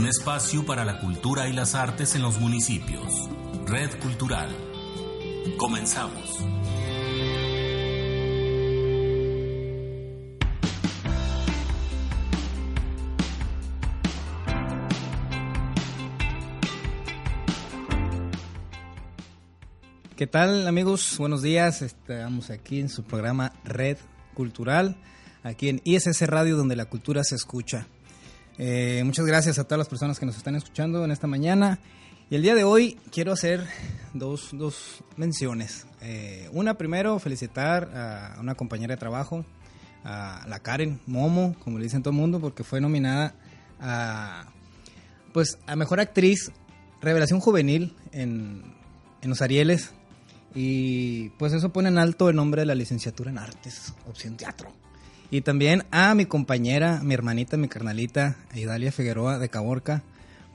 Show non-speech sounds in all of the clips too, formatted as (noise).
Un espacio para la cultura y las artes en los municipios. Red Cultural. Comenzamos. ¿Qué tal amigos? Buenos días. Estamos aquí en su programa Red Cultural, aquí en ISS Radio donde la cultura se escucha. Eh, muchas gracias a todas las personas que nos están escuchando en esta mañana. Y el día de hoy quiero hacer dos, dos menciones. Eh, una primero, felicitar a una compañera de trabajo, a la Karen Momo, como le dicen todo el mundo, porque fue nominada a, pues, a Mejor Actriz Revelación Juvenil en, en los Arieles y pues eso pone en alto el nombre de la licenciatura en artes, opción teatro. Y también a mi compañera, mi hermanita, mi carnalita, Idalia Figueroa de Caborca,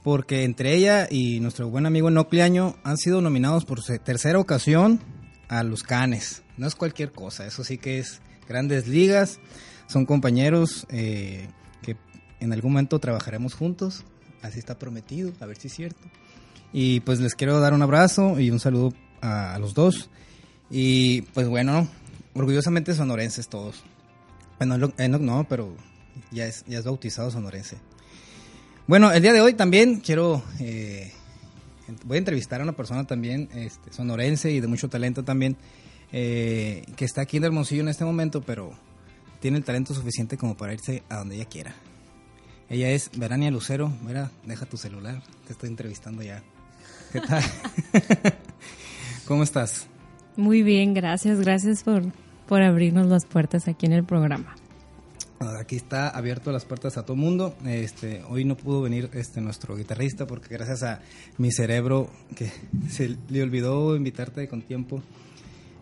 porque entre ella y nuestro buen amigo Nocliaño han sido nominados por tercera ocasión a los Canes. No es cualquier cosa, eso sí que es grandes ligas, son compañeros eh, que en algún momento trabajaremos juntos, así está prometido, a ver si es cierto. Y pues les quiero dar un abrazo y un saludo a, los dos. Y pues bueno, orgullosamente sonorenses todos. Bueno, Enoch no, pero ya es, ya es bautizado sonorense. Bueno, el día de hoy también quiero, eh, voy a entrevistar a una persona también, este, sonorense y de mucho talento también, eh, que está aquí en Hermosillo en este momento, pero tiene el talento suficiente como para irse a donde ella quiera. Ella es Verania Lucero. Mira, deja tu celular, te estoy entrevistando ya. ¿Qué tal? (laughs) (laughs) ¿Cómo estás? Muy bien, gracias, gracias por, por abrirnos las puertas aquí en el programa. Aquí está abierto las puertas a todo mundo. Este, hoy no pudo venir este nuestro guitarrista porque gracias a mi cerebro que (laughs) se le olvidó invitarte con tiempo.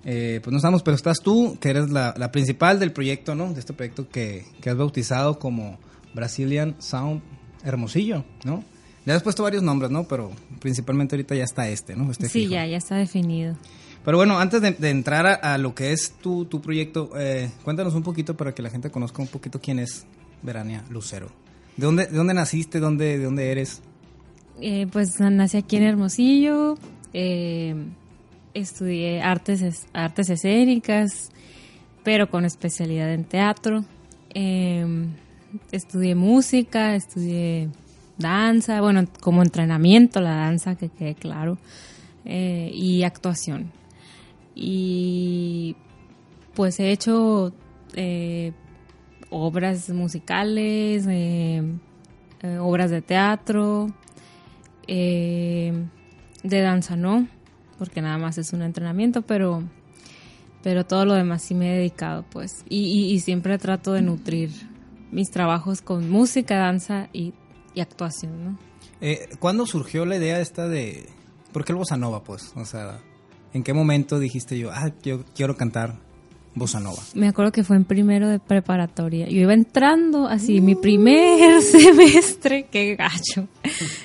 Eh, pues no estamos, pero estás tú, que eres la, principal del proyecto, ¿no? De este proyecto que, que has bautizado como Brazilian Sound Hermosillo, ¿no? Le has puesto varios nombres, ¿no? Pero principalmente ahorita ya está este, ¿no? Este sí, ya, ya está definido. Pero bueno, antes de, entrar a, lo que es tu, tu proyecto, eh, cuéntanos un poquito para que la gente conozca un poquito quién es Verania Lucero. ¿De dónde, de dónde naciste? ¿Dónde, ¿De dónde eres? Eh, pues nací aquí en Hermosillo. Eh, estudié artes, artes escénicas, pero con especialidad en teatro. estudié música, estudié danza, bueno, como entrenamiento la danza, que quede claro, eh, y actuación. Y pues he hecho eh, obras musicales, eh, obras de teatro, de danza no, porque nada más es un entrenamiento, pero, pero todo lo demás sí me he dedicado, pues. Y, y siempre trato de nutrir mis trabajos con música, danza y y actuación, ¿no? Eh, ¿Cuándo surgió la idea esta de... ¿Por qué el bossa nova, pues? O sea, ¿en qué momento dijiste yo, ah, yo quiero cantar bossa nova? Me acuerdo que fue en primero de preparatoria. Yo iba entrando así, mi primer (laughs) semestre, qué gacho.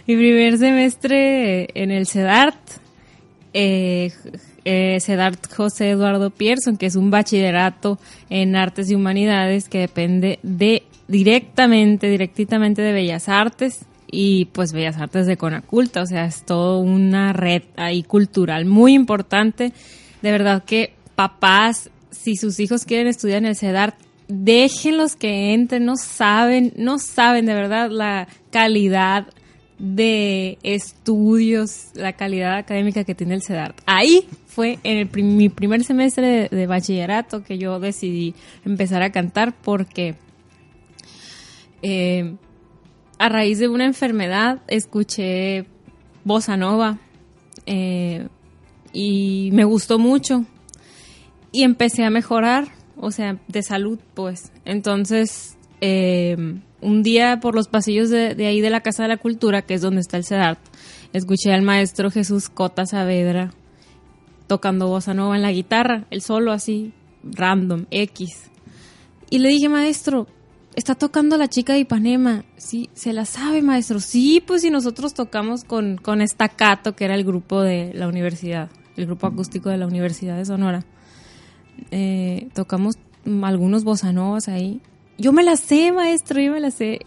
mi primer semestre en el CEDART. Eh, eh, CEDART José Eduardo Pierson, que es un bachillerato en artes y humanidades que depende de directamente, directamente de Bellas Artes y pues Bellas Artes de Conaculta, o sea, es toda una red ahí cultural muy importante. De verdad que papás, si sus hijos quieren estudiar en el CEDAR, déjenlos que entren, no saben, no saben de verdad la calidad de estudios, la calidad académica que tiene el CEDART. Ahí fue en el mi primer semestre de, bachillerato que yo decidí empezar a cantar porque eh, a raíz de una enfermedad escuché bossa nova eh, y me gustó mucho y empecé a mejorar, o sea, de salud, pues. Entonces, eh, un día por los pasillos de, ahí de la Casa de la Cultura, que es donde está el CEDART, escuché al maestro Jesús Cota Saavedra tocando bossa nova en la guitarra, el solo así, random, X. Y le dije, maestro, está tocando la chica de Ipanema. Sí, se la sabe, maestro. Sí, pues si nosotros tocamos con, con Estacato, que era el grupo de la universidad, el grupo acústico de la Universidad de Sonora. Eh, tocamos algunos bossa ahí. Yo me la sé, maestro, yo me la sé.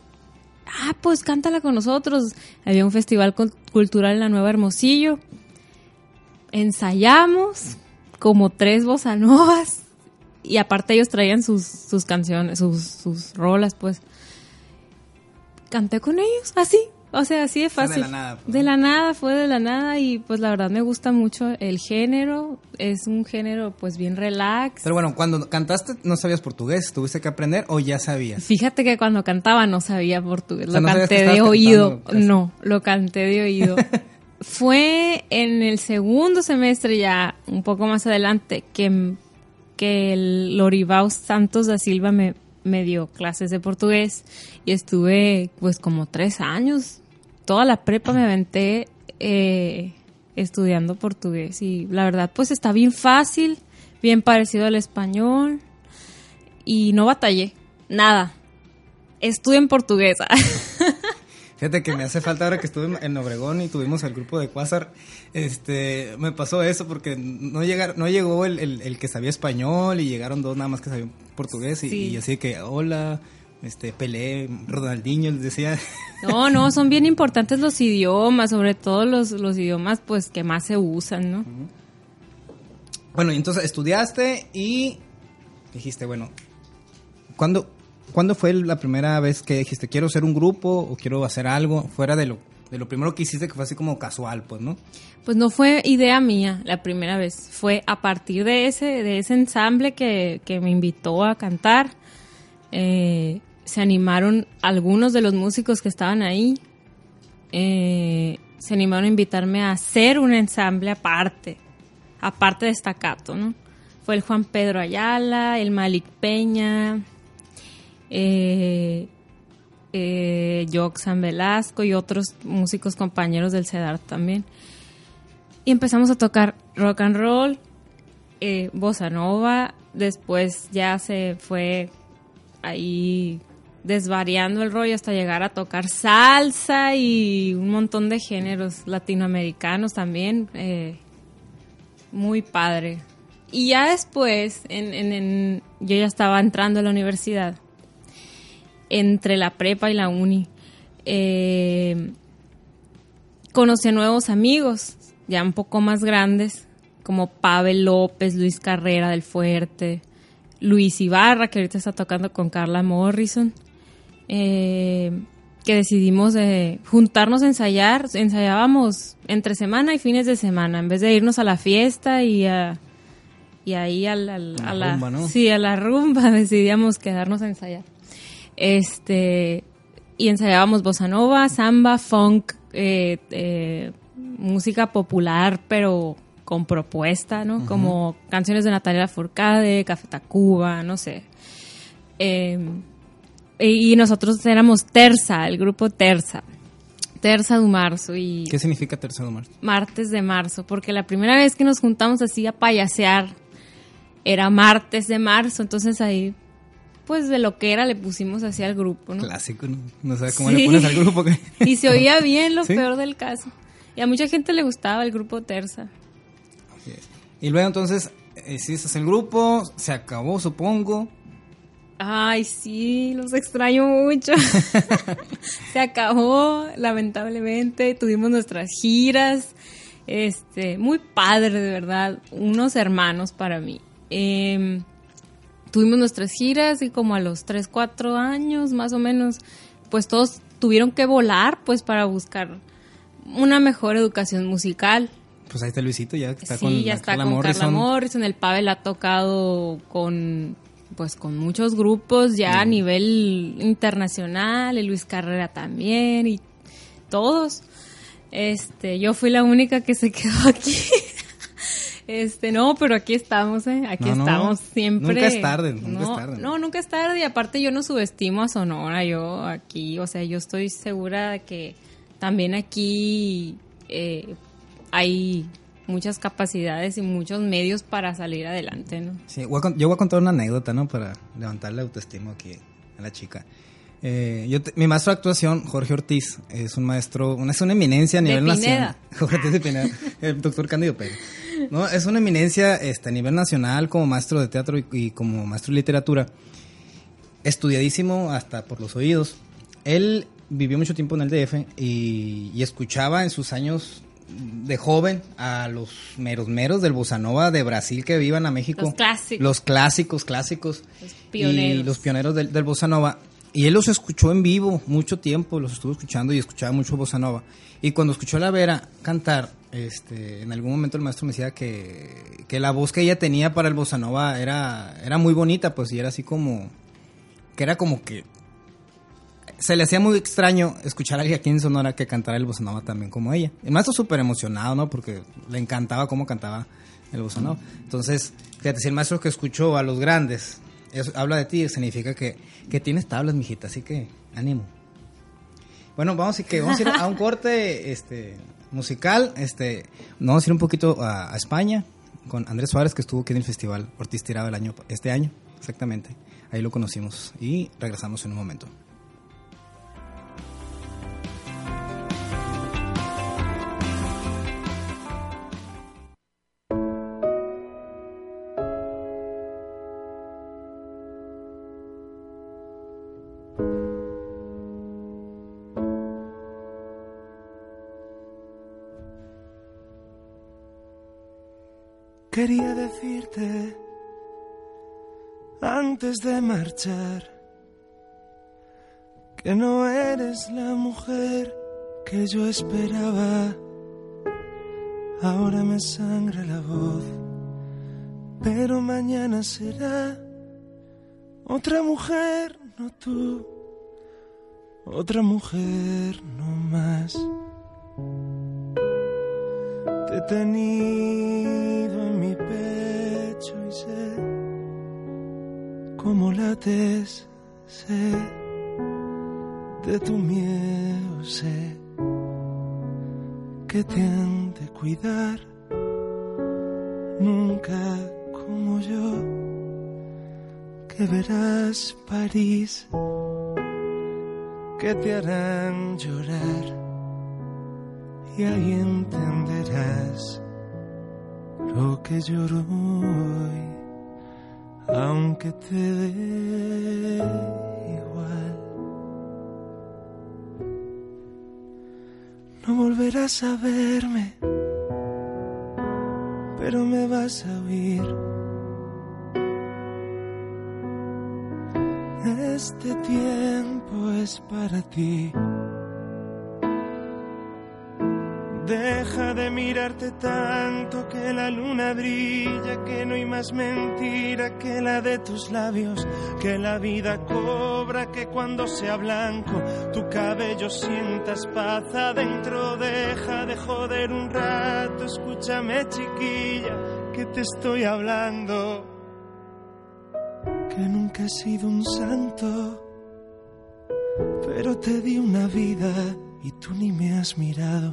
ah, pues cántala con nosotros. Había un festival cultural en la Nueva Hermosillo. Ensayamos como tres bossa novas y aparte ellos traían sus, sus canciones, sus, sus rolas, pues. Canté con ellos, así, o sea, así de fácil. de la nada. Pues, de la nada, fue de la nada y pues la verdad me gusta mucho el género. Es un género pues bien relax. Pero bueno, cuando cantaste no sabías portugués, ¿tuviste que aprender o ya sabías? Fíjate que cuando cantaba no sabía portugués, lo canté de oído. No, lo canté de oído. (laughs) fue en el segundo semestre ya, un poco más adelante, que, que el Loribao Santos da Silva me, me dio clases de portugués y estuve pues como tres años toda la prepa me aventé eh, estudiando portugués y la verdad pues está bien fácil, bien parecido al español y no batallé, nada. Estuve en portugués. (laughs) Fíjate que me hace falta ahora que estuve en Obregón y tuvimos el grupo de Quasar, este, me pasó eso porque no llegar, no llegó el, que sabía español y llegaron dos nada más que sabían portugués y, y así que hola, este Pelé, Ronaldinho, les decía. No, no, son bien importantes los idiomas, sobre todo los, los idiomas pues que más se usan, ¿no? Bueno, y entonces estudiaste y dijiste, bueno, ¿cuándo, ¿cuándo fue la primera vez que dijiste quiero ser un grupo o quiero hacer algo fuera de lo, de lo primero que hiciste que fue así como casual, pues, ¿no? Pues no fue idea mía la primera vez, fue a partir de ese, de ese ensamble que, que me invitó a cantar. Eh, se animaron algunos de los músicos que estaban ahí, eh, se animaron a invitarme a hacer un ensamble aparte, aparte de Staccato, ¿no? Fue el Juan Pedro Ayala, el Malik Peña, eh, eh, Velasco y otros músicos compañeros del CEDAR también. Y empezamos a tocar rock and roll, eh, bossa nova, después ya se fue ahí desvariando el rollo hasta llegar a tocar salsa y un montón de géneros latinoamericanos también. Eh, muy padre. Y ya después, en, yo ya estaba entrando a la universidad, entre la prepa y la uni. Eh, conocí a nuevos amigos, ya un poco más grandes, como Pavel López, Luis Carrera del Fuerte, Luis Ibarra, que ahorita está tocando con Carla Morrison eh, que decidimos de juntarnos a ensayar. Ensayábamos entre semana y fines de semana, en vez de irnos a la fiesta y a y ahí a la, rumba, sí, a la rumba (laughs) decidíamos quedarnos a ensayar. Este y ensayábamos bossa nova, samba, funk, eh, eh, música popular, pero con propuesta, ¿no? Como canciones de Natalia Forcade, Café Tacuba, no sé. Eh, y nosotros éramos Terza, el grupo Terza. Terza de marzo y... ¿Qué significa Terza de marzo? Martes de marzo, porque la primera vez que nos juntamos así a payasear era martes de marzo, entonces ahí pues de lo que era le pusimos así al grupo, ¿no? Clásico, ¿no? No sabes cómo le pones al grupo. (laughs) y se oía bien lo (laughs) peor del caso. Y a mucha gente le gustaba el grupo Terza. Y luego entonces hiciste el grupo, se acabó supongo. Ay, sí, los extraño mucho. (laughs) Se acabó, lamentablemente. Tuvimos nuestras giras. Este, muy padre, de verdad. Unos hermanos para mí. Em, tuvimos nuestras giras y como a los 3, 4 años, más o menos, pues todos tuvieron que volar, pues para buscar una mejor educación musical. Pues ahí está Luisito, ya está con, ya está con Carla Morrison. El Pavel ha tocado con pues con muchos grupos ya a nivel internacional, y Luis Carrera también y todos. Este, yo fui la única que se quedó aquí. Este, no, pero aquí estamos, ¿eh? Aquí estamos siempre. Nunca es tarde, nunca es tarde. No, nunca es tarde y aparte yo no subestimo a Sonora, yo aquí, o sea, yo estoy segura de que también aquí eh, hay muchas capacidades y muchos medios para salir adelante, ¿no? Sí, yo voy a contar una anécdota, ¿no? Para levantar la autoestima aquí a la chica. Eh, yo mi maestro de actuación, Jorge Ortiz, es un maestro, una, es una eminencia a nivel nacional. (laughs) Jorge Ortiz de Pineda, el doctor Cándido Pérez. No, es una eminencia este, a nivel nacional como maestro de teatro y, como maestro de literatura. Estudiadísimo hasta por los oídos. Él vivió mucho tiempo en el DF y, y escuchaba en sus años de joven a los meros meros del bossa nova de Brasil que vivan a México. Los clásicos. Los clásicos, clásicos. Los pioneros. Y los pioneros del, del bossa nova. Y él los escuchó en vivo mucho tiempo, los estuvo escuchando y escuchaba mucho bossa nova. Y cuando escuchó a la Vera cantar, este, en algún momento el maestro me decía que, que la voz que ella tenía para el bossa nova era, era muy bonita, pues, y era así como, que era como que se le hacía muy extraño escuchar a alguien aquí en Sonora que cantara el bossa nova también como ella. El maestro súper emocionado, ¿no? Porque le encantaba cómo cantaba el bossa nova. Entonces, fíjate, si el maestro que escuchó a los grandes eso habla de ti, significa que, que tienes tablas, mijita, así que ánimo. Bueno, vamos, y que vamos a ir a un (laughs) corte este, musical. Este, vamos a ir un poquito a, a España con Andrés Suárez, que estuvo aquí en el festival Ortiz Tirado el año, este año, exactamente. Ahí lo conocimos y regresamos en un momento. Quería decirte antes de marchar que no eres la mujer que yo esperaba. Ahora me sangra la voz, pero mañana será otra mujer, no tú, otra mujer, no más. Te he tenido en mi pecho y sé cómo lates, sé de tu miedo, sé que te han de cuidar, nunca como yo, que verás París, que te harán llorar y ahí entenderás lo que lloro hoy, aunque te dé igual. No volverás a verme, pero me vas a oír. Este tiempo es para ti. De mirarte tanto que la luna brilla, que no hay más mentira que la de tus labios, que la vida cobra, que cuando sea blanco tu cabello sientas paz adentro. Deja de joder un rato, escúchame chiquilla, que te estoy hablando, que nunca he sido un santo, pero te di una vida y tú ni me has mirado.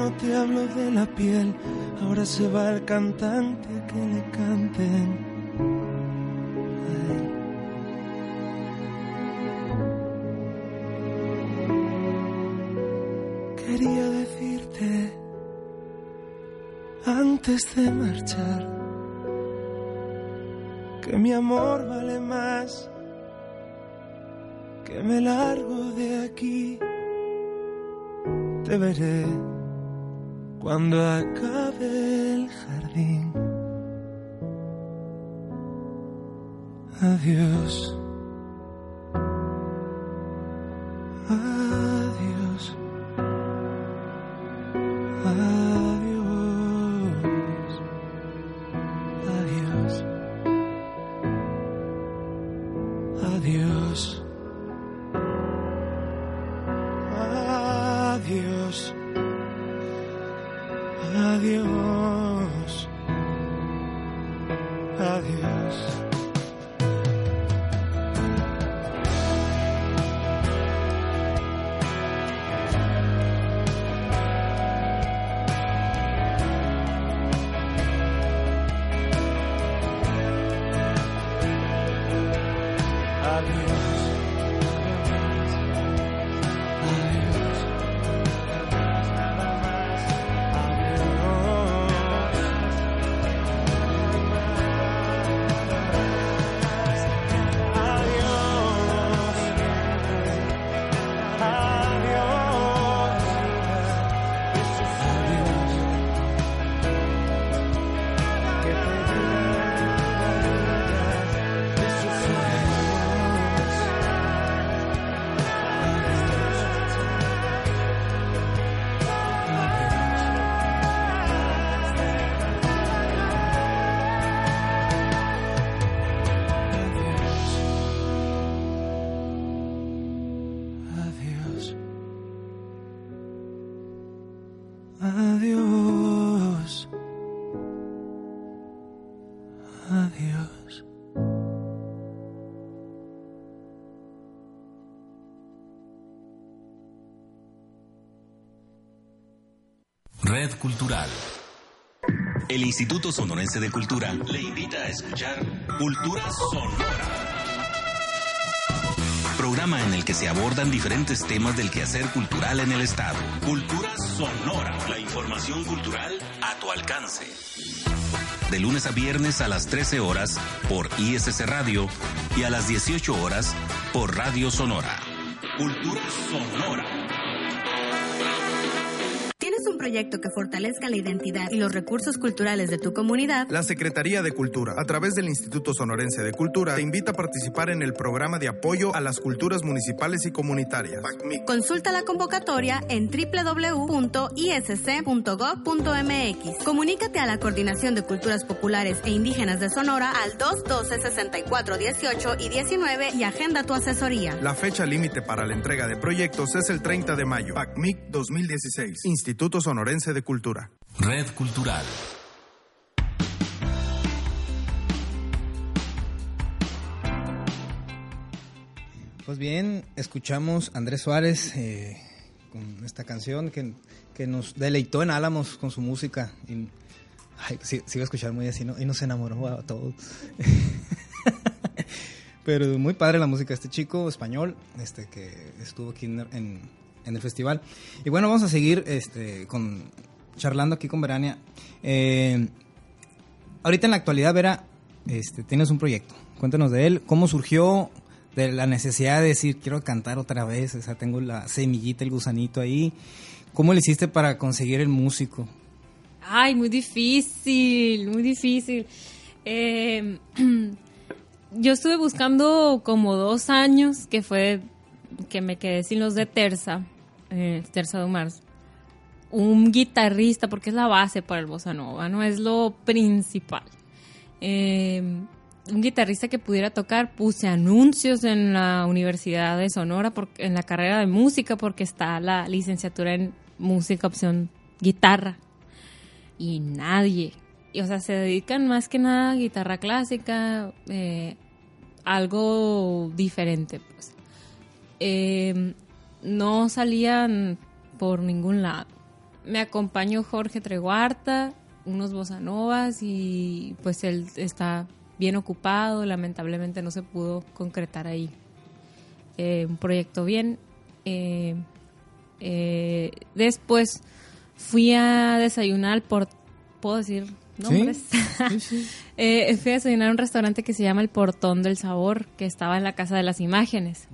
No te hablo de la piel. Ahora se va el cantante que le canten. Quería decirte antes de marchar que mi amor vale más, que me largo de aquí te veré cuando acabe el jardín. Adiós. Cultural. El Instituto Sonorense de Cultura le invita a escuchar Cultura Sonora. Programa en el que se abordan diferentes temas del quehacer cultural en el Estado. Cultura Sonora. La información cultural a tu alcance. De lunes a viernes a las 13 horas por ISS Radio y a las 18 horas por Radio Sonora. Cultura Sonora proyecto que fortalezca la identidad y los recursos culturales de tu comunidad, la Secretaría de Cultura, a través del Instituto Sonorense de Cultura, te invita a participar en el programa de apoyo a las culturas municipales y comunitarias. Consulta la convocatoria en www.isc.gov.mx. Comunícate a la Coordinación de Culturas Populares e Indígenas de Sonora al 212-6418 y 19 y agenda tu asesoría. La fecha límite para la entrega de proyectos es el 30 de mayo. PACMIC 2016. Instituto Sonorense de Cultura. Red Cultural. Pues bien, escuchamos a Andrés Suárez eh, con esta canción que, nos deleitó en Álamos con su música. Y, ay, sí, iba a escuchar muy así, ¿no? Y nos enamoró a todos. (laughs) Pero muy padre la música. Este chico español, este que estuvo aquí en en el festival. Y bueno, vamos a seguir este, con, charlando aquí con Verania. Eh, ahorita en la actualidad, Vera, este, tienes un proyecto. Cuéntanos de él. ¿Cómo surgió de la necesidad de decir, quiero cantar otra vez? O sea, tengo la semillita, el gusanito ahí. ¿Cómo le hiciste para conseguir el músico? Ay, muy difícil, muy difícil. Eh, (clears throat) yo estuve buscando como dos años, que fue que me quedé sin los de Terza, eh, Terza de Mars, un guitarrista, porque es la base para el bossa nova, no es lo principal. Eh, un guitarrista que pudiera tocar, puse anuncios en la Universidad de Sonora, en la carrera de música, porque está la licenciatura en música, opción guitarra. Y nadie. O sea, se dedican más que nada a guitarra clásica, eh, algo diferente, pues. Eh, no salían por ningún lado. Me acompañó Jorge Treguarta, unos bossa y pues él está bien ocupado, lamentablemente no se pudo concretar ahí eh, un proyecto bien. Eh, después fui a desayunar por, ¿puedo decir nombres? (laughs) fui a desayunar a un restaurante que se llama El Portón del Sabor, que estaba en la Casa de las Imágenes.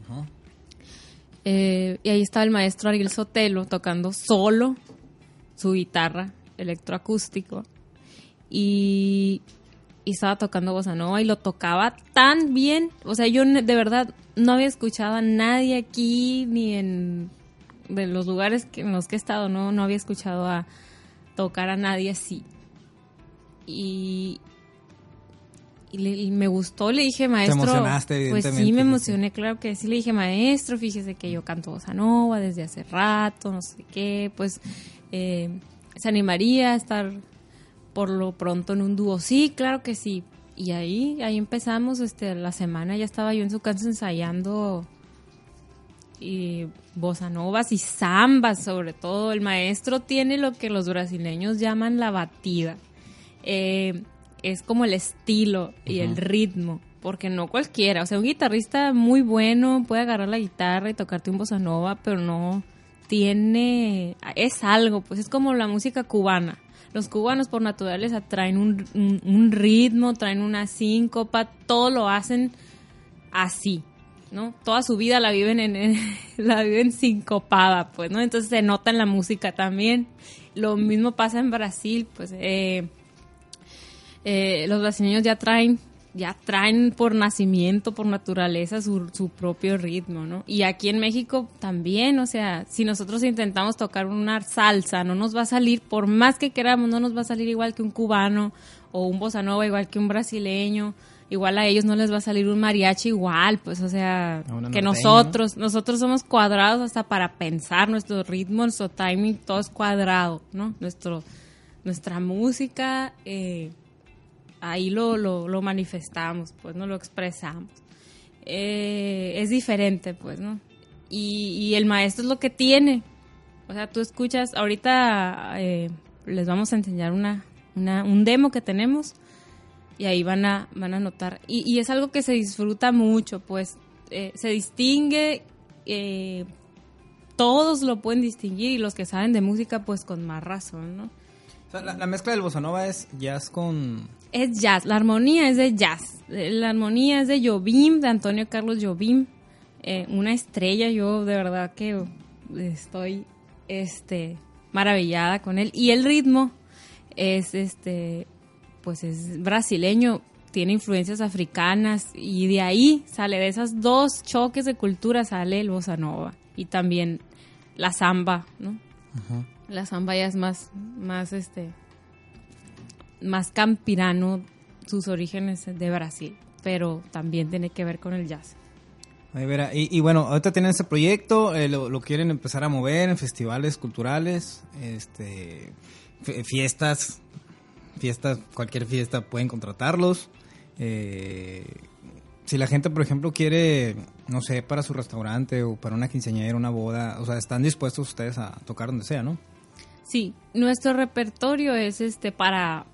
Eh, y ahí estaba el maestro Ariel Sotelo tocando solo su guitarra electroacústico. Y, y estaba tocando bossa nova y lo tocaba tan bien. O sea, yo de verdad no había escuchado a nadie aquí ni en de los lugares en los que he estado, no, no había escuchado a tocar a nadie así. Y, y, me gustó, le dije, maestro. Te emocionaste, Pues sí, me emocioné, claro que sí. Le dije, maestro, fíjese que yo canto bossa nova desde hace rato, no sé qué. Pues eh, se animaría a estar por lo pronto en un dúo. Sí, claro que sí. Y ahí, ahí empezamos, este, la semana ya estaba yo en su casa ensayando y bossa novas y zambas, sobre todo. El maestro tiene lo que los brasileños llaman la batida. Eh, es como el estilo y el ritmo, porque no cualquiera, o sea, un guitarrista muy bueno puede agarrar la guitarra y tocarte un bossa nova, pero no tiene, es algo, pues es como la música cubana. Los cubanos por naturaleza traen un, ritmo, traen una síncopa, todo lo hacen así, ¿no? Toda su vida la viven en, (laughs) la viven sincopada, pues, ¿no? Entonces se nota en la música también. Lo mismo pasa en Brasil, pues eh, eh, los brasileños ya traen ya traen por nacimiento, por naturaleza, su, su, propio ritmo, ¿no? Y aquí en México también, o sea, si nosotros intentamos tocar una salsa, no nos va a salir, por más que queramos, no nos va a salir igual que un cubano o un bossa nova igual que un brasileño, igual a ellos no les va a salir un mariachi igual, pues, o sea, que nosotros, nosotros somos cuadrados hasta para pensar, nuestro ritmo, nuestro timing, todo es cuadrado, ¿no? Nuestro, nuestra música, eh, ahí lo, lo, manifestamos, pues, ¿no? Lo expresamos. Eh, es diferente, pues, ¿no? Y, el maestro es lo que tiene. O sea, tú escuchas, ahorita, eh, les vamos a enseñar una, una, un demo que tenemos y ahí van a, van a notar. Y, y es algo que se disfruta mucho, pues eh, se distingue, todos lo pueden distinguir y los que saben de música pues con más razón, ¿no? La, la mezcla del bossa nova es jazz con... Es jazz, la armonía es de jazz, la armonía es de Jobim, de Antonio Carlos Jobim, eh, una estrella, yo de verdad que estoy este maravillada con él. Y el ritmo es este pues es brasileño, tiene influencias africanas y de ahí sale de esos dos choques de cultura sale el bossa nova y también la samba, ¿no? La samba ya es más más este más campirano sus orígenes de Brasil, pero también tiene que ver con el jazz. Verá. Y, y bueno, ahorita tienen ese proyecto, eh, lo, lo quieren empezar a mover en festivales culturales, este, fiestas, fiestas, cualquier fiesta pueden contratarlos. Eh, si la gente, por ejemplo, quiere, no sé, para su restaurante o para una quinceañera, una boda, o sea, están dispuestos ustedes a tocar donde sea, ¿no? Sí, nuestro repertorio es este para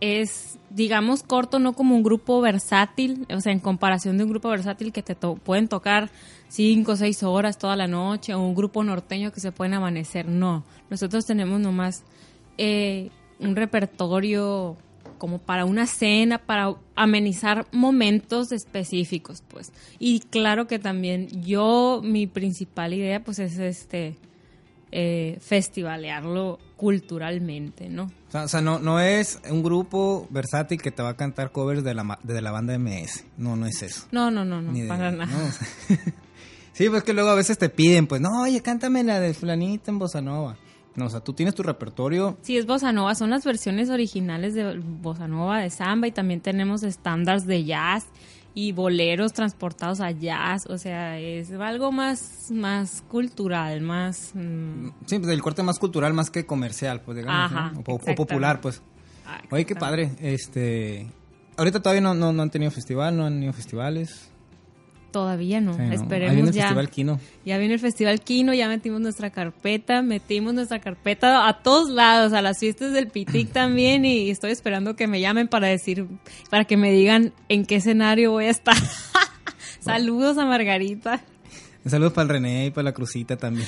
es digamos corto, no como un grupo versátil, o sea, en comparación de un grupo versátil que te to- pueden tocar cinco o seis horas toda la noche o un grupo norteño que se pueden amanecer. No, nosotros tenemos nomás eh, un repertorio como para una cena, para amenizar momentos específicos, pues. Y claro que también yo, mi principal idea, pues es este eh, festivalearlo culturalmente, ¿no? O sea, no, no es un grupo versátil que te va a cantar covers de la, de la banda MS. No, no es eso. No, no, no, no, Ni de- para nada. no, o (laughs) sea, sí, pues que luego a veces te piden, pues, no, oye, cántame la de fulanita en bossa nova. No, o sea, tú tienes tu repertorio. Sí, es bossa nova, son las versiones originales de bossa nova, de samba y también tenemos estándares de jazz y boleros transportados a jazz, o sea, es algo más más cultural, más mm, Sí, pues el corte más cultural más que comercial, pues digamos, Ajá, ¿no? o, popular, pues. ah, Oye, qué padre. Este, ahorita todavía no, no, no han tenido festival, no han tenido festivales. Todavía no, Sí, ¿no? Ahí viene esperemos el ya. festival Kino. Ya viene el Festival Kino, ya metimos nuestra carpeta, metimos nuestra carpeta a todos lados, a las fiestas del Pitic (laughs) también y estoy esperando que me llamen para decir, para que me digan en qué escenario voy a estar. (laughs) Saludos a Margarita. Saludos para el René y para la Crucita también.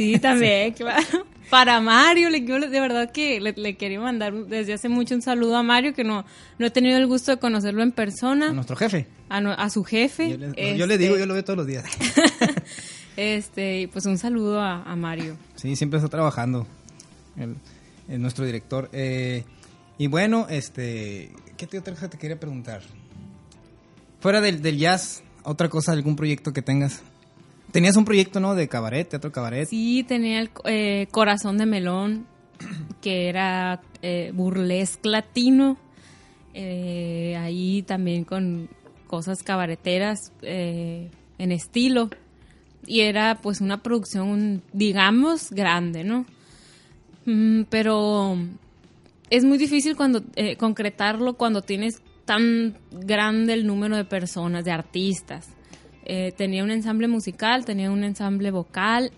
(laughs) Sí, también, claro. Para Mario, le, yo de verdad que le, le quería mandar desde hace mucho un saludo a Mario, que no, no he tenido el gusto de conocerlo en A persona, nuestro jefe. a, no- a su jefe. Yo le, yo le digo, yo lo veo todos los días. Este, (laughs) pues un saludo a, a Mario. Sí, siempre está trabajando. El, el nuestro director. Eh, y bueno, este. ¿Qué te, otra cosa te quería preguntar? Fuera del, del jazz, otra cosa, algún proyecto que tengas. Tenías un proyecto, ¿no? De cabaret, teatro cabaret. Sí, tenía el eh, corazón de melón, que era eh, burlesque latino. Eh, ahí también con cosas cabareteras eh, en estilo. Y era pues una producción, digamos, grande, ¿no? Mm, pero es muy difícil cuando eh, concretarlo cuando tienes tan grande el número de personas, de artistas. Eh, tenía un ensamble musical, tenía un ensamble vocal,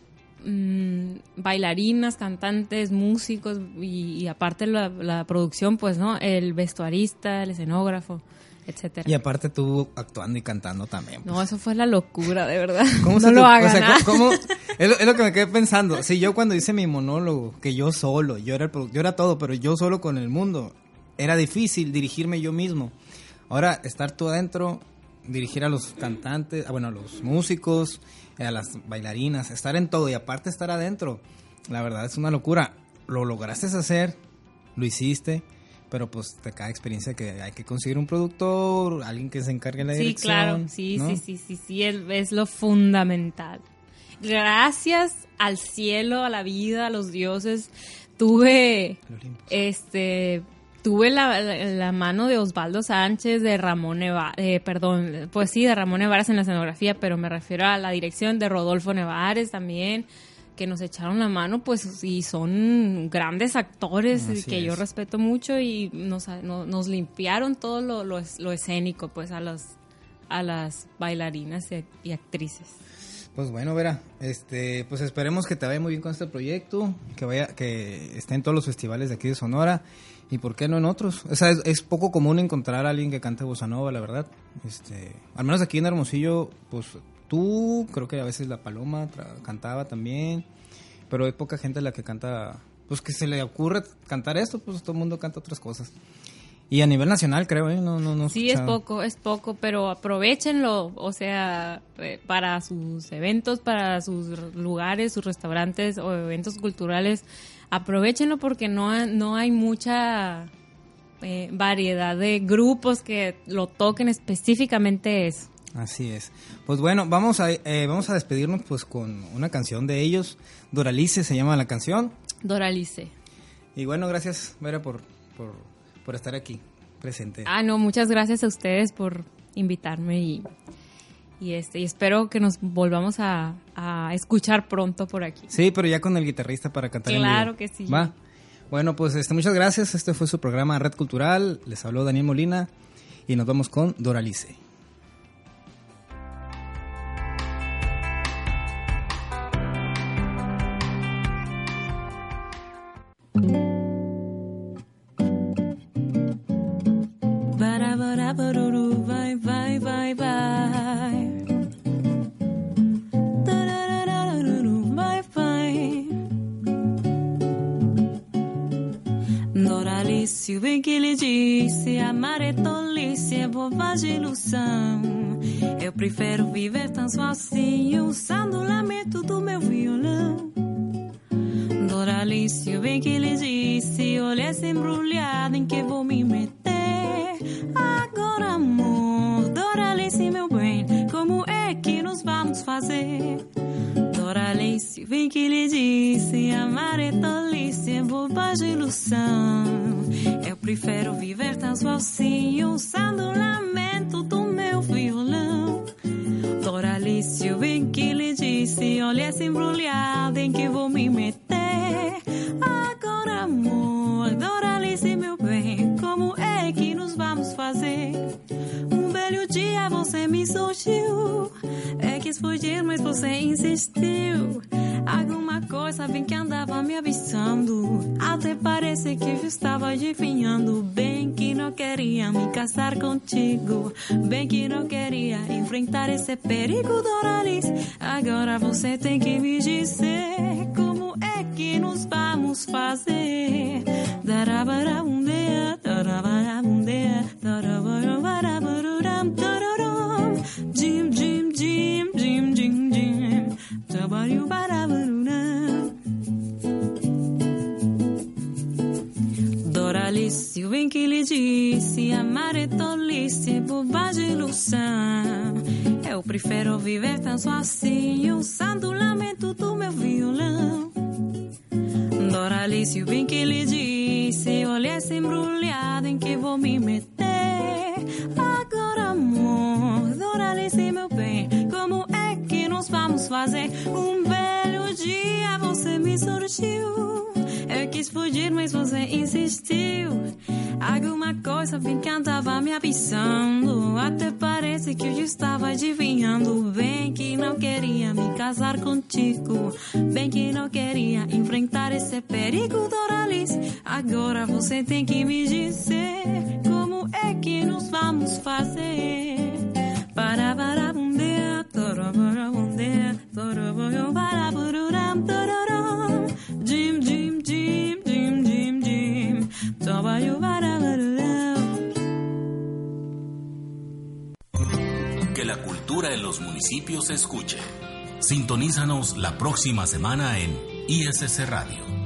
mm, bailarinas, cantantes, músicos y, y aparte la, la producción, pues, ¿no? El vestuarista, el escenógrafo, etcétera. Y aparte tú actuando y cantando también. pues. No, eso fue la locura, de verdad. (laughs) ¿Cómo no lo o hagan. sea, ¿ah? ¿cómo- cómo- (laughs) es, lo, es lo que me quedé pensando. Si yo cuando hice mi monólogo, que yo solo, yo era, el yo era todo, pero yo solo con el mundo, era difícil dirigirme yo mismo. Ahora, estar tú adentro, dirigir a los cantantes, ah, bueno, a los músicos, a las bailarinas, estar en todo y aparte estar adentro, la verdad es una locura. Lo lograste hacer, lo hiciste. Pero pues te cae experiencia que hay que conseguir un productor, alguien que se encargue de la Sí, dirección. claro, sí, ¿no? sí, sí, sí, sí, es, es lo fundamental. Gracias al cielo, a la vida, a los dioses, tuve, este, tuve la, la- la mano de Osvaldo Sánchez, de Ramón Nevares, perdón, pues sí, de Ramón Nevares en la escenografía, pero me refiero a la dirección de Rodolfo Nevares también, que nos echaron la mano, pues, y son grandes actores Así que yo es. respeto mucho y nos, no- nos limpiaron todo lo, lo, es- lo escénico, pues, a las, a las bailarinas y, y actrices. Pues bueno, Vera, este, pues esperemos que te vaya muy bien con este proyecto, que vaya, que esté en todos los festivales de aquí de Sonora y por qué no en otros. O sea, es, poco común encontrar a alguien que cante bossa nova, la verdad. Este, al menos aquí en Hermosillo, pues tú, creo que a veces la Paloma cantaba también, pero hay poca gente la que canta, pues que se le ocurre cantar esto, pues todo el mundo canta otras cosas. Y a nivel nacional, creo, ¿eh? No, no, no. Sí, es poco, es poco, pero aprovechenlo, o sea, eh, para sus eventos, para sus lugares, sus restaurantes o eventos culturales, aprovechenlo porque no, no hay mucha eh, variedad de grupos que lo toquen específicamente eso. Así es. Pues bueno, vamos a, vamos a despedirnos pues con una canción de ellos. Doralice se llama la canción. Doralice. Y bueno, gracias, Vera, por, por por estar aquí presente. Ah, no, muchas gracias a ustedes por invitarme y, y este y espero que nos volvamos a, escuchar pronto por aquí. Sí, pero ya con el guitarrista para cantar. Claro que sí. Va. Bueno, pues este, muchas gracias. Este fue su programa Red Cultural. Les habló Daniel Molina y nos vamos con Doralice. O bem que ele disse: amar é tolice, é bobagem, ilusão. Eu prefiro viver tão sozinho, usando o lamento do meu violão. Doralice, o bem que ele disse: olha essa embrulhada em que vou me meter. Agora, amor, Doralice, meu bem, como é que nos vamos fazer? Doralice, vem que lhe disse: amar é tolice, é bobagem, ilusão. Eu prefiro viver tão sozinho, usando o lamento do meu violão. Doralice, vem que lhe disse: olha essa embrulhada em que vou me meter. Agora, amor, Doralice, meu bem, como é que nos vamos fazer? Belo dia você me surgiu. É quis fugir, mas você insistiu. Alguma coisa bem que andava me avisando. Até parece que eu estava adivinhando. Bem que não queria me casar contigo. Bem que não queria enfrentar esse perigo, Doralis. Agora você tem que me dizer como é que nos vamos fazer. Darabara um dia, darabara um dia, darabara O bem que lhe disse, amar é tolice, bobagem, ilusão. Eu prefiro viver tão sozinho, usando o lamento do meu violão. Doralice, o bem que lhe disse, olha essa embrulhada em que vou me meter. Agora, amor, Doralice, meu bem, como é que nós vamos fazer? Um belo dia você me surgiu. Eu quis fugir, mas você insistiu. Alguma coisa bem que andava me avisando. Até parece que eu já estava adivinhando. Bem que não queria me casar contigo. Bem que não queria enfrentar esse perigo, Doralice. Agora você tem que me dizer como é que nos vamos fazer. Para para um dia, para para para en los municipios escuche. Sintonízanos la próxima semana en ISS Radio.